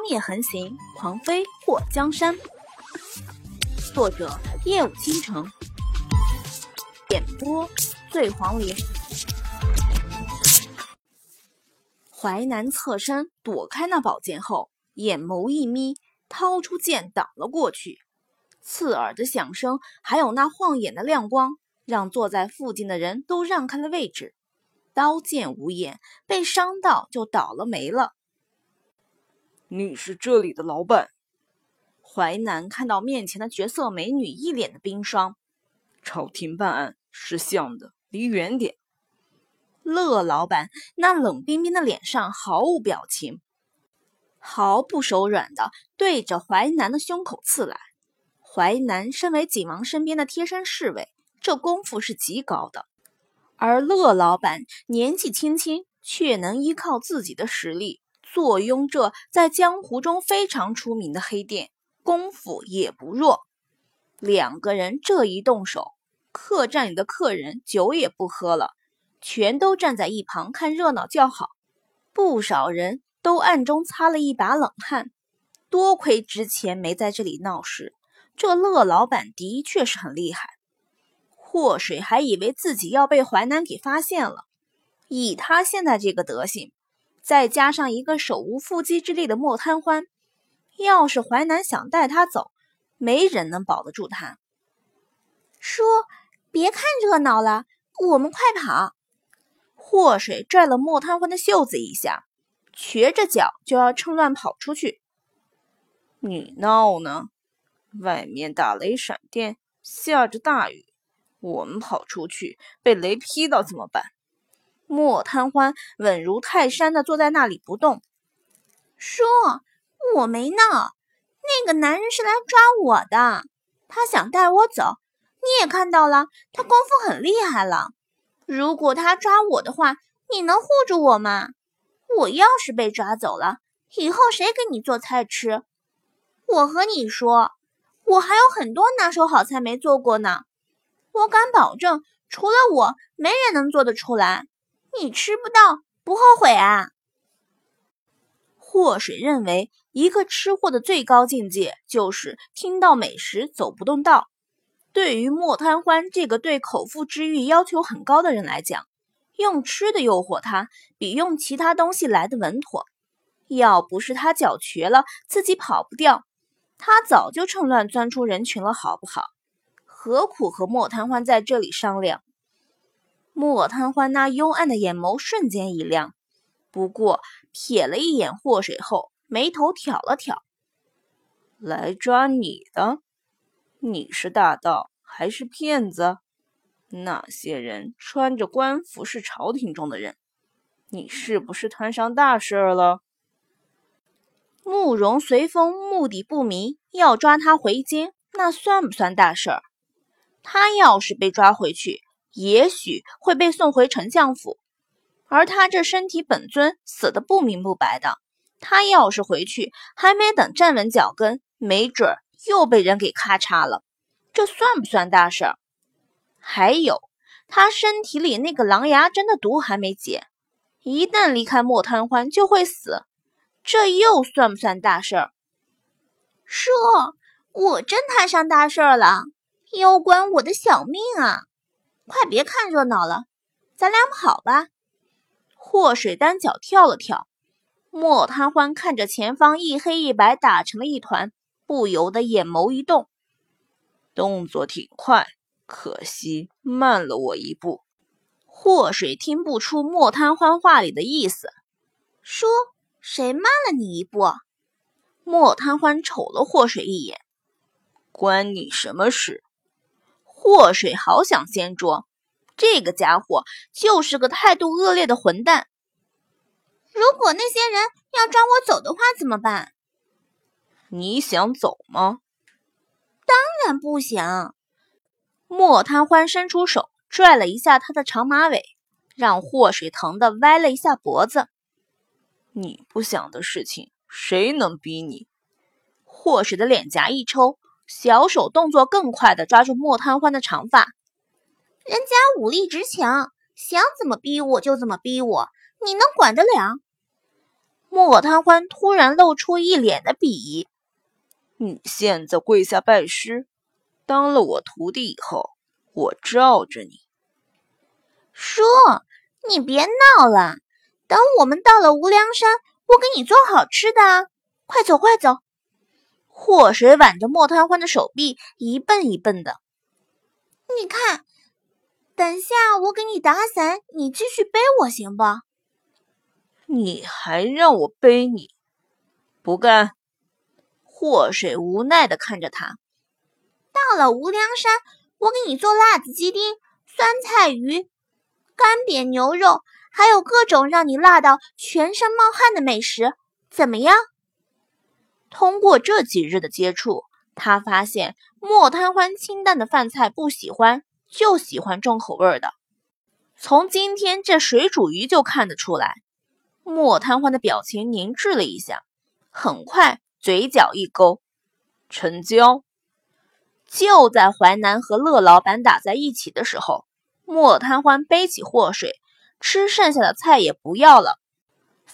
妖孽横行，狂飞过江山。作者：夜舞倾城，演播：醉黄林。淮南侧身躲开那宝剑后，眼眸一眯，掏出剑挡了过去。刺耳的响声，还有那晃眼的亮光，让坐在附近的人都让开了位置。刀剑无眼，被伤到就倒了霉了。你是这里的老板？淮南看到面前的绝色美女，一脸的冰霜。朝廷办案识相的，离远点。乐老板那冷冰冰的脸上毫无表情，毫不手软的对着淮南的胸口刺来。淮南身为景王身边的贴身侍卫，这功夫是极高的。而乐老板年纪轻轻，却能依靠自己的实力。坐拥这在江湖中非常出名的黑店，功夫也不弱。两个人这一动手，客栈里的客人酒也不喝了，全都站在一旁看热闹叫好。不少人都暗中擦了一把冷汗。多亏之前没在这里闹事，这乐老板的确是很厉害。祸水还以为自己要被淮南给发现了，以他现在这个德行。再加上一个手无缚鸡之力的莫贪欢，要是淮南想带他走，没人能保得住他。叔，别看热闹了，我们快跑！祸水拽了莫贪欢的袖子一下，瘸着脚就要趁乱跑出去。你闹呢？外面打雷闪电，下着大雨，我们跑出去被雷劈到怎么办？莫贪欢稳如泰山的坐在那里不动。叔，我没闹，那个男人是来抓我的，他想带我走。你也看到了，他功夫很厉害了。如果他抓我的话，你能护住我吗？我要是被抓走了，以后谁给你做菜吃？我和你说，我还有很多拿手好菜没做过呢。我敢保证，除了我，没人能做得出来。你吃不到不后悔啊？祸水认为，一个吃货的最高境界就是听到美食走不动道。对于莫贪欢这个对口腹之欲要求很高的人来讲，用吃的诱惑他，比用其他东西来的稳妥。要不是他脚瘸了，自己跑不掉，他早就趁乱钻出人群了，好不好？何苦和莫贪欢在这里商量？莫贪欢那幽暗的眼眸瞬间一亮，不过瞥了一眼祸水后，眉头挑了挑。来抓你的？你是大盗还是骗子？那些人穿着官服，是朝廷中的人。你是不是摊上大事了？慕容随风目的不明，要抓他回京，那算不算大事儿？他要是被抓回去。也许会被送回丞相府，而他这身体本尊死的不明不白的，他要是回去，还没等站稳脚跟，没准又被人给咔嚓了。这算不算大事儿？还有，他身体里那个狼牙针的毒还没解，一旦离开莫贪欢就会死，这又算不算大事儿？叔，我真摊上大事儿了，要关我的小命啊！快别看热闹了，咱俩跑吧！祸水单脚跳了跳，莫贪欢看着前方一黑一白打成了一团，不由得眼眸一动，动作挺快，可惜慢了我一步。祸水听不出莫贪欢话里的意思，说，谁慢了你一步？莫贪欢瞅了祸水一眼，关你什么事？祸水好想掀桌，这个家伙就是个态度恶劣的混蛋。如果那些人要抓我走的话，怎么办？你想走吗？当然不想。莫贪欢伸出手拽了一下他的长马尾，让祸水疼的歪了一下脖子。你不想的事情，谁能逼你？祸水的脸颊一抽。小手动作更快的抓住莫贪欢的长发，人家武力值强，想怎么逼我就怎么逼我，你能管得了？莫贪欢突然露出一脸的鄙夷：“你现在跪下拜师，当了我徒弟以后，我罩着你。”叔，你别闹了，等我们到了无量山，我给你做好吃的。快走，快走！祸水挽着莫贪欢的手臂，一蹦一蹦的。你看，等下我给你打伞，你继续背我行不？你还让我背你？不干！祸水无奈的看着他。到了无量山，我给你做辣子鸡丁、酸菜鱼、干煸牛肉，还有各种让你辣到全身冒汗的美食，怎么样？通过这几日的接触，他发现莫贪欢清淡的饭菜不喜欢，就喜欢重口味的。从今天这水煮鱼就看得出来。莫贪欢的表情凝滞了一下，很快嘴角一勾，成交。就在淮南和乐老板打在一起的时候，莫贪欢背起祸水，吃剩下的菜也不要了。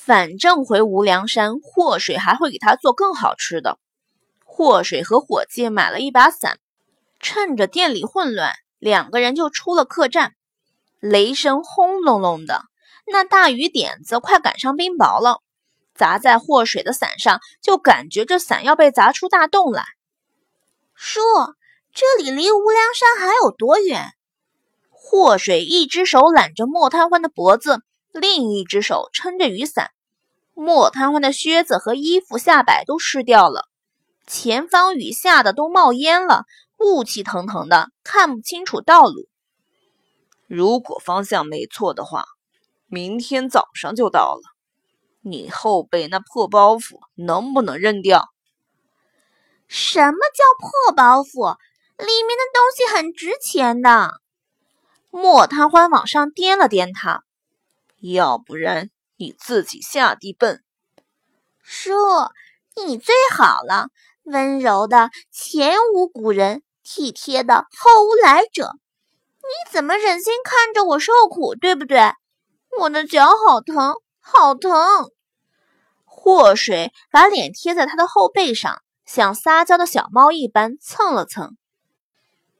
反正回无量山，祸水还会给他做更好吃的。祸水和伙计买了一把伞，趁着店里混乱，两个人就出了客栈。雷声轰隆隆的。那大雨点子快赶上冰雹了，砸在祸水的伞上，就感觉这伞要被砸出大洞来。叔，这里离无量山还有多远？祸水一只手揽着莫贪欢的脖子，另一只手撑着雨伞。莫贪欢的靴子和衣服下摆都湿掉了，前方雨下的都冒烟了，雾气腾腾的，看不清楚道路。如果方向没错的话。明天早上就到了，你后背那破包袱能不能扔掉？什么叫破包袱？里面的东西很值钱的。莫贪欢往上掂了掂它，要不然你自己下地笨。叔，你最好了，温柔的前无古人，体贴的后无来者。你怎么忍心看着我受苦，对不对？我的脚好疼，好疼！祸水把脸贴在他的后背上，像撒娇的小猫一般蹭了蹭。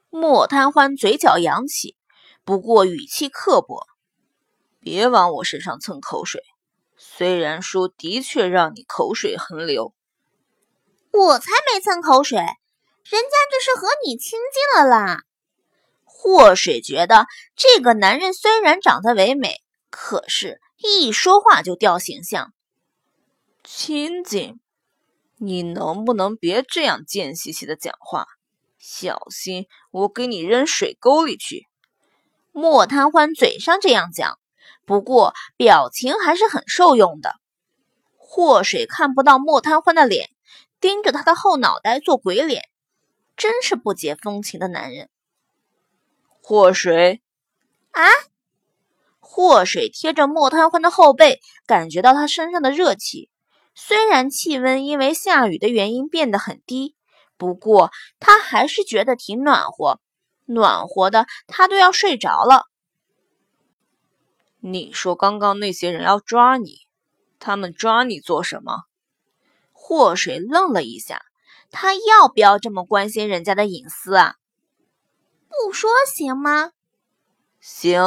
莫贪欢嘴角扬起，不过语气刻薄：“别往我身上蹭口水。虽然说的确让你口水横流，我才没蹭口水，人家这是和你亲近了啦。”祸水觉得这个男人虽然长得唯美。可是，一说话就掉形象。亲近，你能不能别这样贱兮兮的讲话？小心我给你扔水沟里去！莫贪欢嘴上这样讲，不过表情还是很受用的。祸水看不到莫贪欢的脸，盯着他的后脑袋做鬼脸，真是不解风情的男人。祸水，啊！祸水贴着莫贪欢的后背，感觉到他身上的热气。虽然气温因为下雨的原因变得很低，不过他还是觉得挺暖和，暖和的他都要睡着了。你说刚刚那些人要抓你，他们抓你做什么？祸水愣了一下，他要不要这么关心人家的隐私啊？不说行吗？行。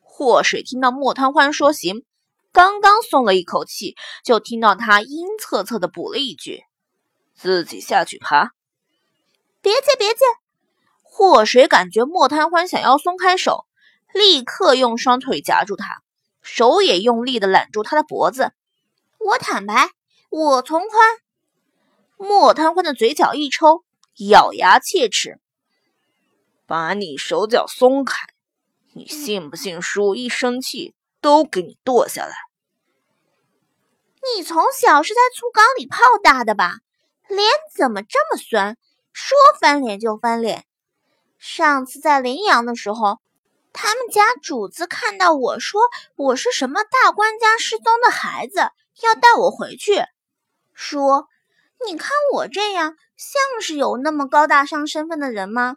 祸水听到莫贪欢说行，刚刚松了一口气，就听到他阴恻恻的补了一句：“自己下去爬。”别介，别介！祸水感觉莫贪欢想要松开手，立刻用双腿夹住他，手也用力的揽住他的脖子。我坦白，我从宽。莫贪欢的嘴角一抽，咬牙切齿：“把你手脚松开！”你信不信？叔一生气都给你剁下来。你从小是在醋缸里泡大的吧？脸怎么这么酸？说翻脸就翻脸。上次在临阳的时候，他们家主子看到我说我是什么大官家失踪的孩子，要带我回去。说，你看我这样像是有那么高大上身份的人吗？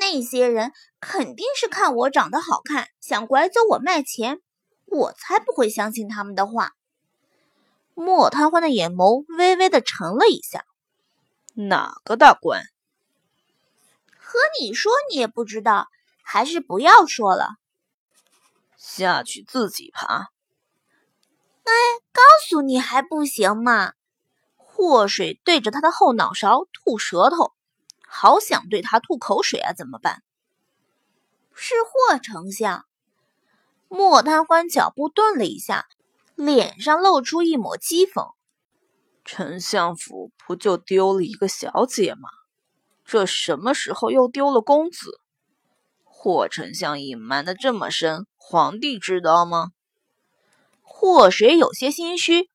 那些人肯定是看我长得好看，想拐走我卖钱，我才不会相信他们的话。莫贪欢的眼眸微微的沉了一下。哪个大官？和你说你也不知道，还是不要说了。下去自己爬。哎，告诉你还不行吗？祸水对着他的后脑勺吐舌头，好想对他吐口水啊！怎么办？是霍丞相。莫贪欢脚步顿了一下，脸上露出一抹讥讽：“丞相府不就丢了一个小姐吗？这什么时候又丢了公子？霍丞相隐瞒的这么深，皇帝知道吗？”霍水有些心虚。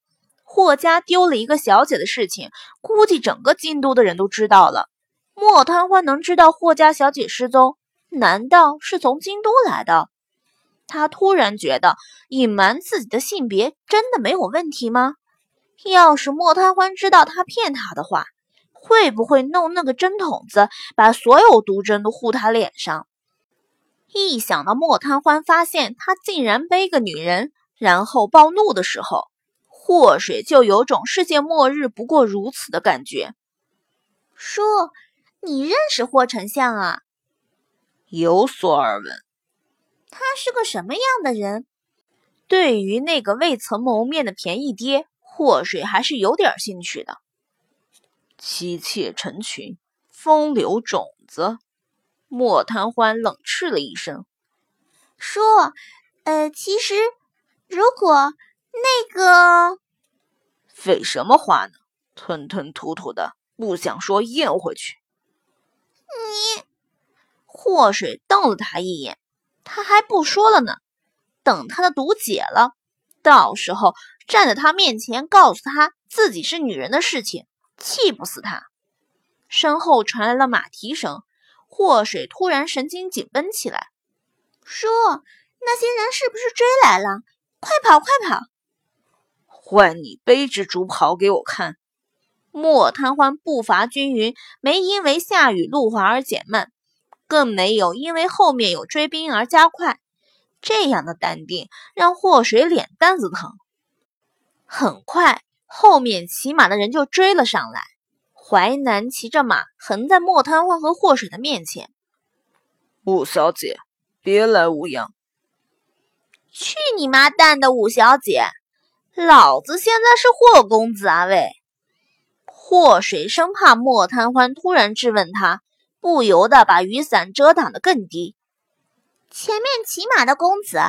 霍家丢了一个小姐的事情，估计整个京都的人都知道了。莫贪欢能知道霍家小姐失踪，难道是从京都来的？他突然觉得隐瞒自己的性别真的没有问题吗？要是莫贪欢知道他骗他的话，会不会弄那个针筒子，把所有毒针都糊他脸上？一想到莫贪欢发现他竟然背个女人，然后暴怒的时候，祸水就有种世界末日不过如此的感觉。叔，你认识霍丞相啊？有所耳闻。他是个什么样的人？对于那个未曾谋面的便宜爹，祸水还是有点兴趣的。妻妾成群，风流种子。莫贪欢冷斥了一声：“叔，呃，其实如果……”那个，废什么话呢？吞吞吐吐的，不想说咽回去。你，祸水瞪了他一眼，他还不说了呢。等他的毒解了，到时候站在他面前告诉他自己是女人的事情，气不死他。身后传来了马蹄声，祸水突然神经紧绷起来。叔，那些人是不是追来了？快跑，快跑！换你背着竹袍给我看。莫贪欢步伐均匀，没因为下雨路滑而减慢，更没有因为后面有追兵而加快。这样的淡定让祸水脸蛋子疼。很快，后面骑马的人就追了上来。淮南骑着马横在莫贪欢和霍水的面前。五小姐，别来无恙。去你妈蛋的五小姐！老子现在是霍公子啊！喂，霍水生怕莫贪欢突然质问他，不由得把雨伞遮挡得更低。前面骑马的公子，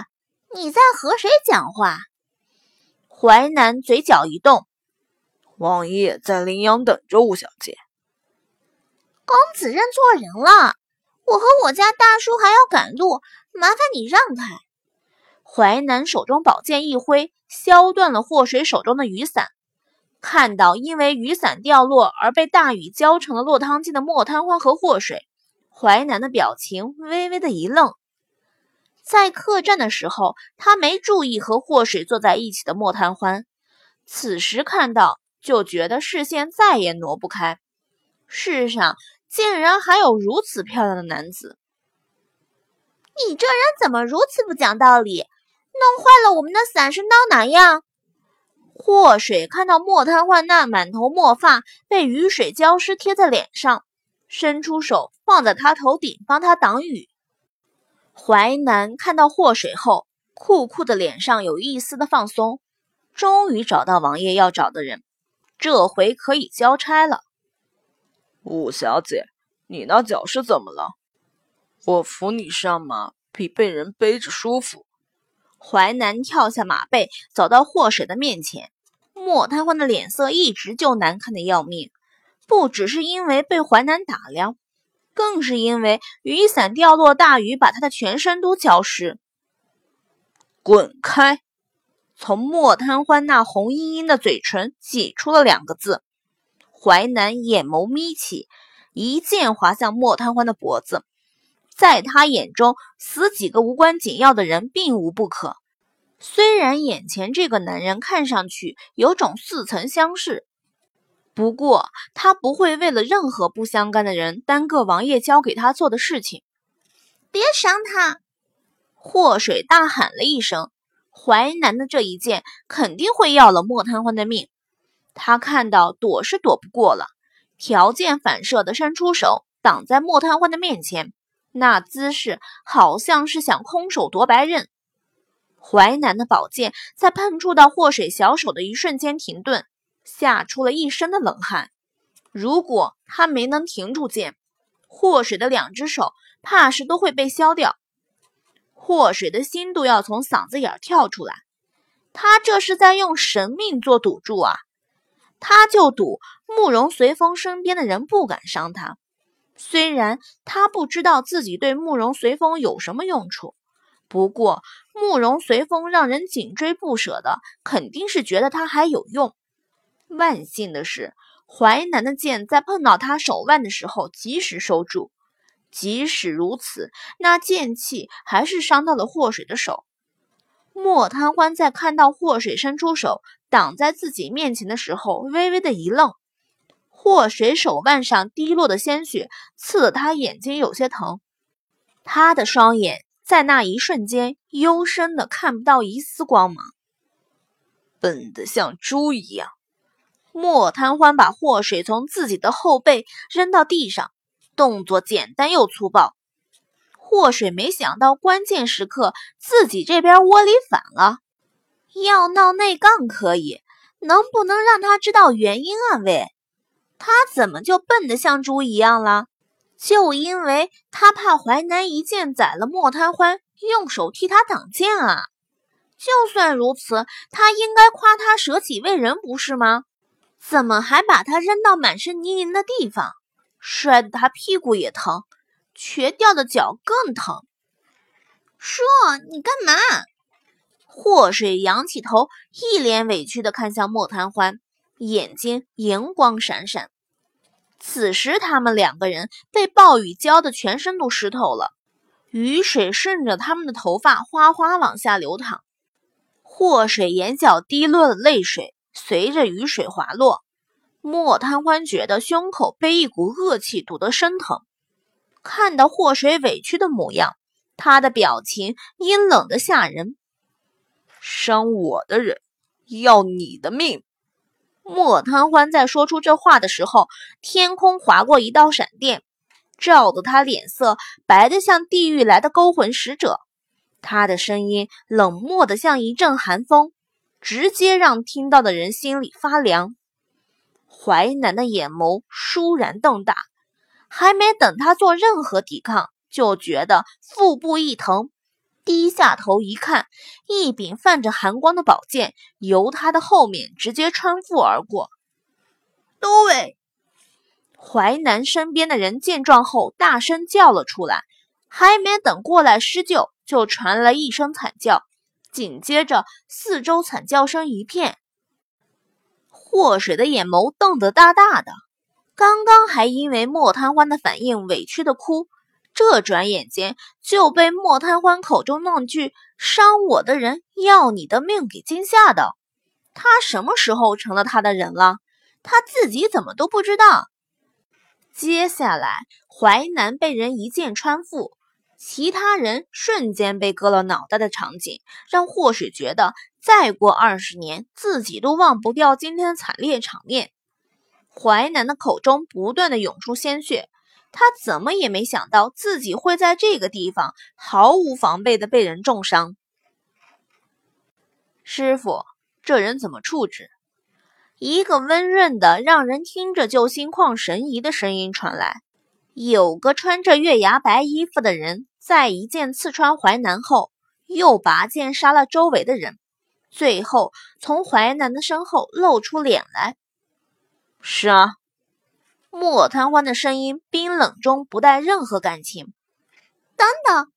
你在和谁讲话？淮南嘴角一动，王爷在临阳等着吴小姐。公子认错人了，我和我家大叔还要赶路，麻烦你让开。淮南手中宝剑一挥。削断了祸水手中的雨伞，看到因为雨伞掉落而被大雨浇成了落汤鸡的莫贪欢和祸水，淮南的表情微微的一愣。在客栈的时候，他没注意和祸水坐在一起的莫贪欢，此时看到就觉得视线再也挪不开。世上竟然还有如此漂亮的男子！你这人怎么如此不讲道理？弄坏了我们的伞是闹哪样？祸水看到莫贪欢那满头墨发被雨水浇湿贴在脸上，伸出手放在他头顶帮他挡雨。淮南看到祸水后，酷酷的脸上有一丝的放松，终于找到王爷要找的人，这回可以交差了。五小姐，你那脚是怎么了？我扶你上马，比被人背着舒服。淮南跳下马背，走到霍水的面前。莫贪欢的脸色一直就难看的要命，不只是因为被淮南打量，更是因为雨伞掉落，大雨把他的全身都浇湿。滚开！从莫贪欢那红殷殷的嘴唇挤出了两个字。淮南眼眸眯起，一剑划向莫贪欢的脖子。在他眼中，死几个无关紧要的人并无不可。虽然眼前这个男人看上去有种似曾相识，不过他不会为了任何不相干的人耽搁王爷交给他做的事情。别伤他！祸水大喊了一声，淮南的这一剑肯定会要了莫贪欢的命。他看到躲是躲不过了，条件反射的伸出手挡在莫贪欢的面前，那姿势好像是想空手夺白刃。淮南的宝剑在碰触到祸水小手的一瞬间停顿，吓出了一身的冷汗。如果他没能停住剑，祸水的两只手怕是都会被削掉。祸水的心都要从嗓子眼跳出来，他这是在用神命做赌注啊！他就赌慕容随风身边的人不敢伤他，虽然他不知道自己对慕容随风有什么用处，不过慕容随风让人紧追不舍的，肯定是觉得他还有用。万幸的是，淮南的剑在碰到他手腕的时候及时收住，即使如此，那剑气还是伤到了祸水的手。莫贪欢在看到祸水伸出手挡在自己面前的时候，微微的一愣。祸水手腕上滴落的鲜血刺得他眼睛有些疼，他的双眼在那一瞬间幽深的看不到一丝光芒。笨得像猪一样。莫贪欢把祸水从自己的后背扔到地上，动作简单又粗暴。祸水没想到关键时刻自己这边窝里反了，要闹内杠可以，能不能让他知道原因啊？喂，他怎么就笨得像猪一样了？就因为他怕淮南一剑宰了莫贪欢，用手替他挡剑啊！就算如此，他应该夸他舍己为人，不是吗？怎么还把他扔到满是泥泞的地方，摔得他屁股也疼？瘸掉的脚更疼。叔，你干嘛？祸水仰起头，一脸委屈地看向莫贪欢，眼睛银光闪闪。此时，他们两个人被暴雨浇得全身都湿透了，雨水顺着他们的头发哗哗往下流淌。祸水眼角滴落的泪水随着雨水滑落，莫贪欢觉得胸口被一股恶气堵得生疼。看到祸水委屈的模样，他的表情阴冷的吓人。伤我的人，要你的命！莫贪欢在说出这话的时候，天空划过一道闪电，照得他脸色白得像地狱来的勾魂使者。他的声音冷漠的像一阵寒风，直接让听到的人心里发凉。淮南的眼眸倏然瞪大。还没等他做任何抵抗，就觉得腹部一疼，低下头一看，一柄泛着寒光的宝剑由他的后面直接穿腹而过。都伟，淮南身边的人见状后大声叫了出来，还没等过来施救，就传来一声惨叫，紧接着四周惨叫声一片。祸水的眼眸瞪得大大的。刚刚还因为莫贪欢的反应委屈的哭，这转眼间就被莫贪欢口中那句“伤我的人要你的命”给惊吓到。他什么时候成了他的人了？他自己怎么都不知道？接下来，淮南被人一剑穿腹，其他人瞬间被割了脑袋的场景，让祸水觉得再过二十年自己都忘不掉今天的惨烈场面。淮南的口中不断的涌出鲜血，他怎么也没想到自己会在这个地方毫无防备的被人重伤。师傅，这人怎么处置？一个温润的、让人听着就心旷神怡的声音传来。有个穿着月牙白衣服的人，在一剑刺穿淮南后，又拔剑杀了周围的人，最后从淮南的身后露出脸来。是啊，莫贪欢的声音冰冷中不带任何感情。等等，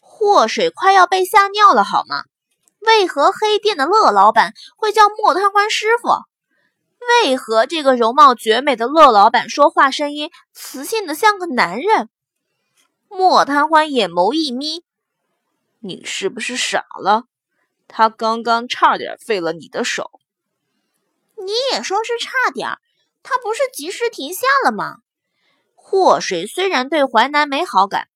祸水快要被吓尿了，好吗？为何黑店的乐老板会叫莫贪欢师傅？为何这个容貌绝美的乐老板说话声音磁性的像个男人？莫贪欢眼眸一眯：“你是不是傻了？他刚刚差点废了你的手。”你也说是差点。他不是及时停下了吗？祸水虽然对淮南没好感，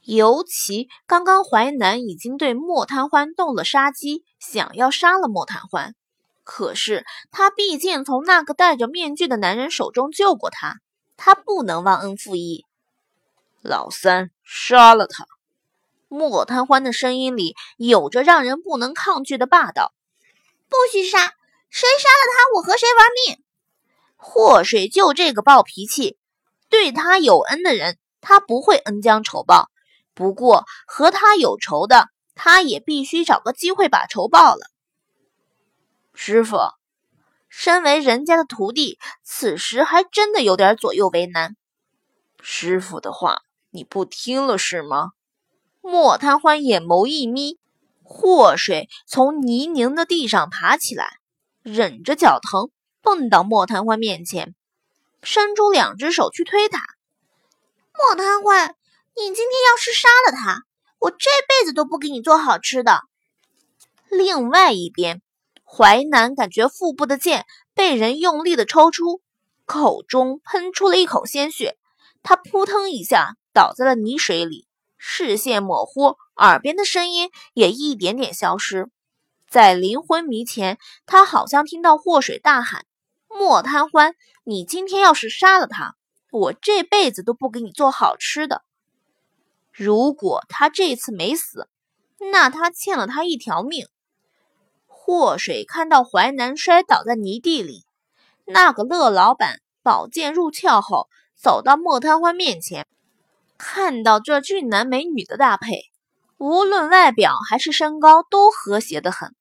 尤其刚刚淮南已经对莫贪欢动了杀机，想要杀了莫贪欢。可是他毕竟从那个戴着面具的男人手中救过他，他不能忘恩负义。老三，杀了他！莫贪欢的声音里有着让人不能抗拒的霸道。不许杀！谁杀了他，我和谁玩命！祸水就这个暴脾气，对他有恩的人，他不会恩将仇报。不过和他有仇的，他也必须找个机会把仇报了。师傅，身为人家的徒弟，此时还真的有点左右为难。师傅的话你不听了是吗？莫贪欢眼眸一眯，祸水从泥泞的地上爬起来，忍着脚疼，蹦到莫贪欢面前，伸出两只手去推他。莫贪欢，你今天要是杀了他，我这辈子都不给你做好吃的。另外一边。淮南感觉腹部的剑被人用力的抽出，口中喷出了一口鲜血，他扑腾一下倒在了泥水里，视线模糊，耳边的声音也一点点消失。在临昏迷前，他好像听到祸水大喊：“莫贪欢，你今天要是杀了他，我这辈子都不给你做好吃的。”如果他这次没死，那他欠了他一条命。祸水看到淮南摔倒在泥地里，那个乐老板宝剑入鞘后，走到莫贪欢面前，看到这俊男美女的搭配，无论外表还是身高都和谐的很，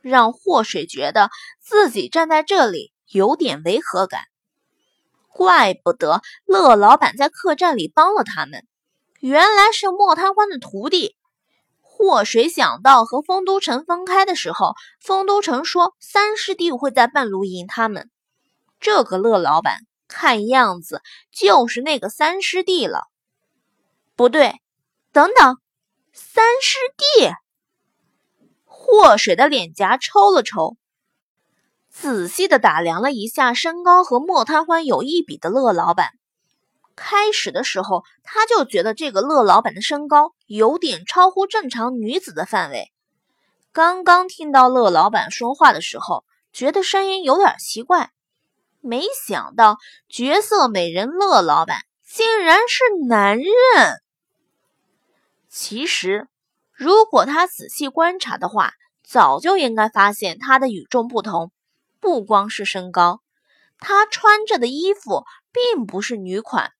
让祸水觉得自己站在这里有点违和感。怪不得乐老板在客栈里帮了他们，原来是莫贪欢的徒弟。祸水想到和丰都城分开的时候，丰都城说三师弟会在半路迎他们。这个乐老板看样子就是那个三师弟了。不对，等等，三师弟！祸水的脸颊抽了抽，仔细的打量了一下身高和莫贪欢有一比的乐老板。开始的时候，他就觉得这个乐老板的身高有点超乎正常女子的范围。刚刚听到乐老板说话的时候，觉得声音有点奇怪，没想到绝色美人乐老板竟然是男人。其实，如果他仔细观察的话，早就应该发现他的与众不同。不光是身高，他穿着的衣服并不是女款。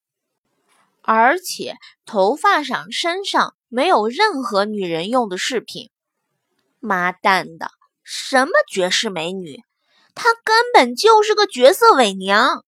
而且头发上、身上没有任何女人用的饰品。妈蛋的，什么绝世美女，她根本就是个绝色伪娘。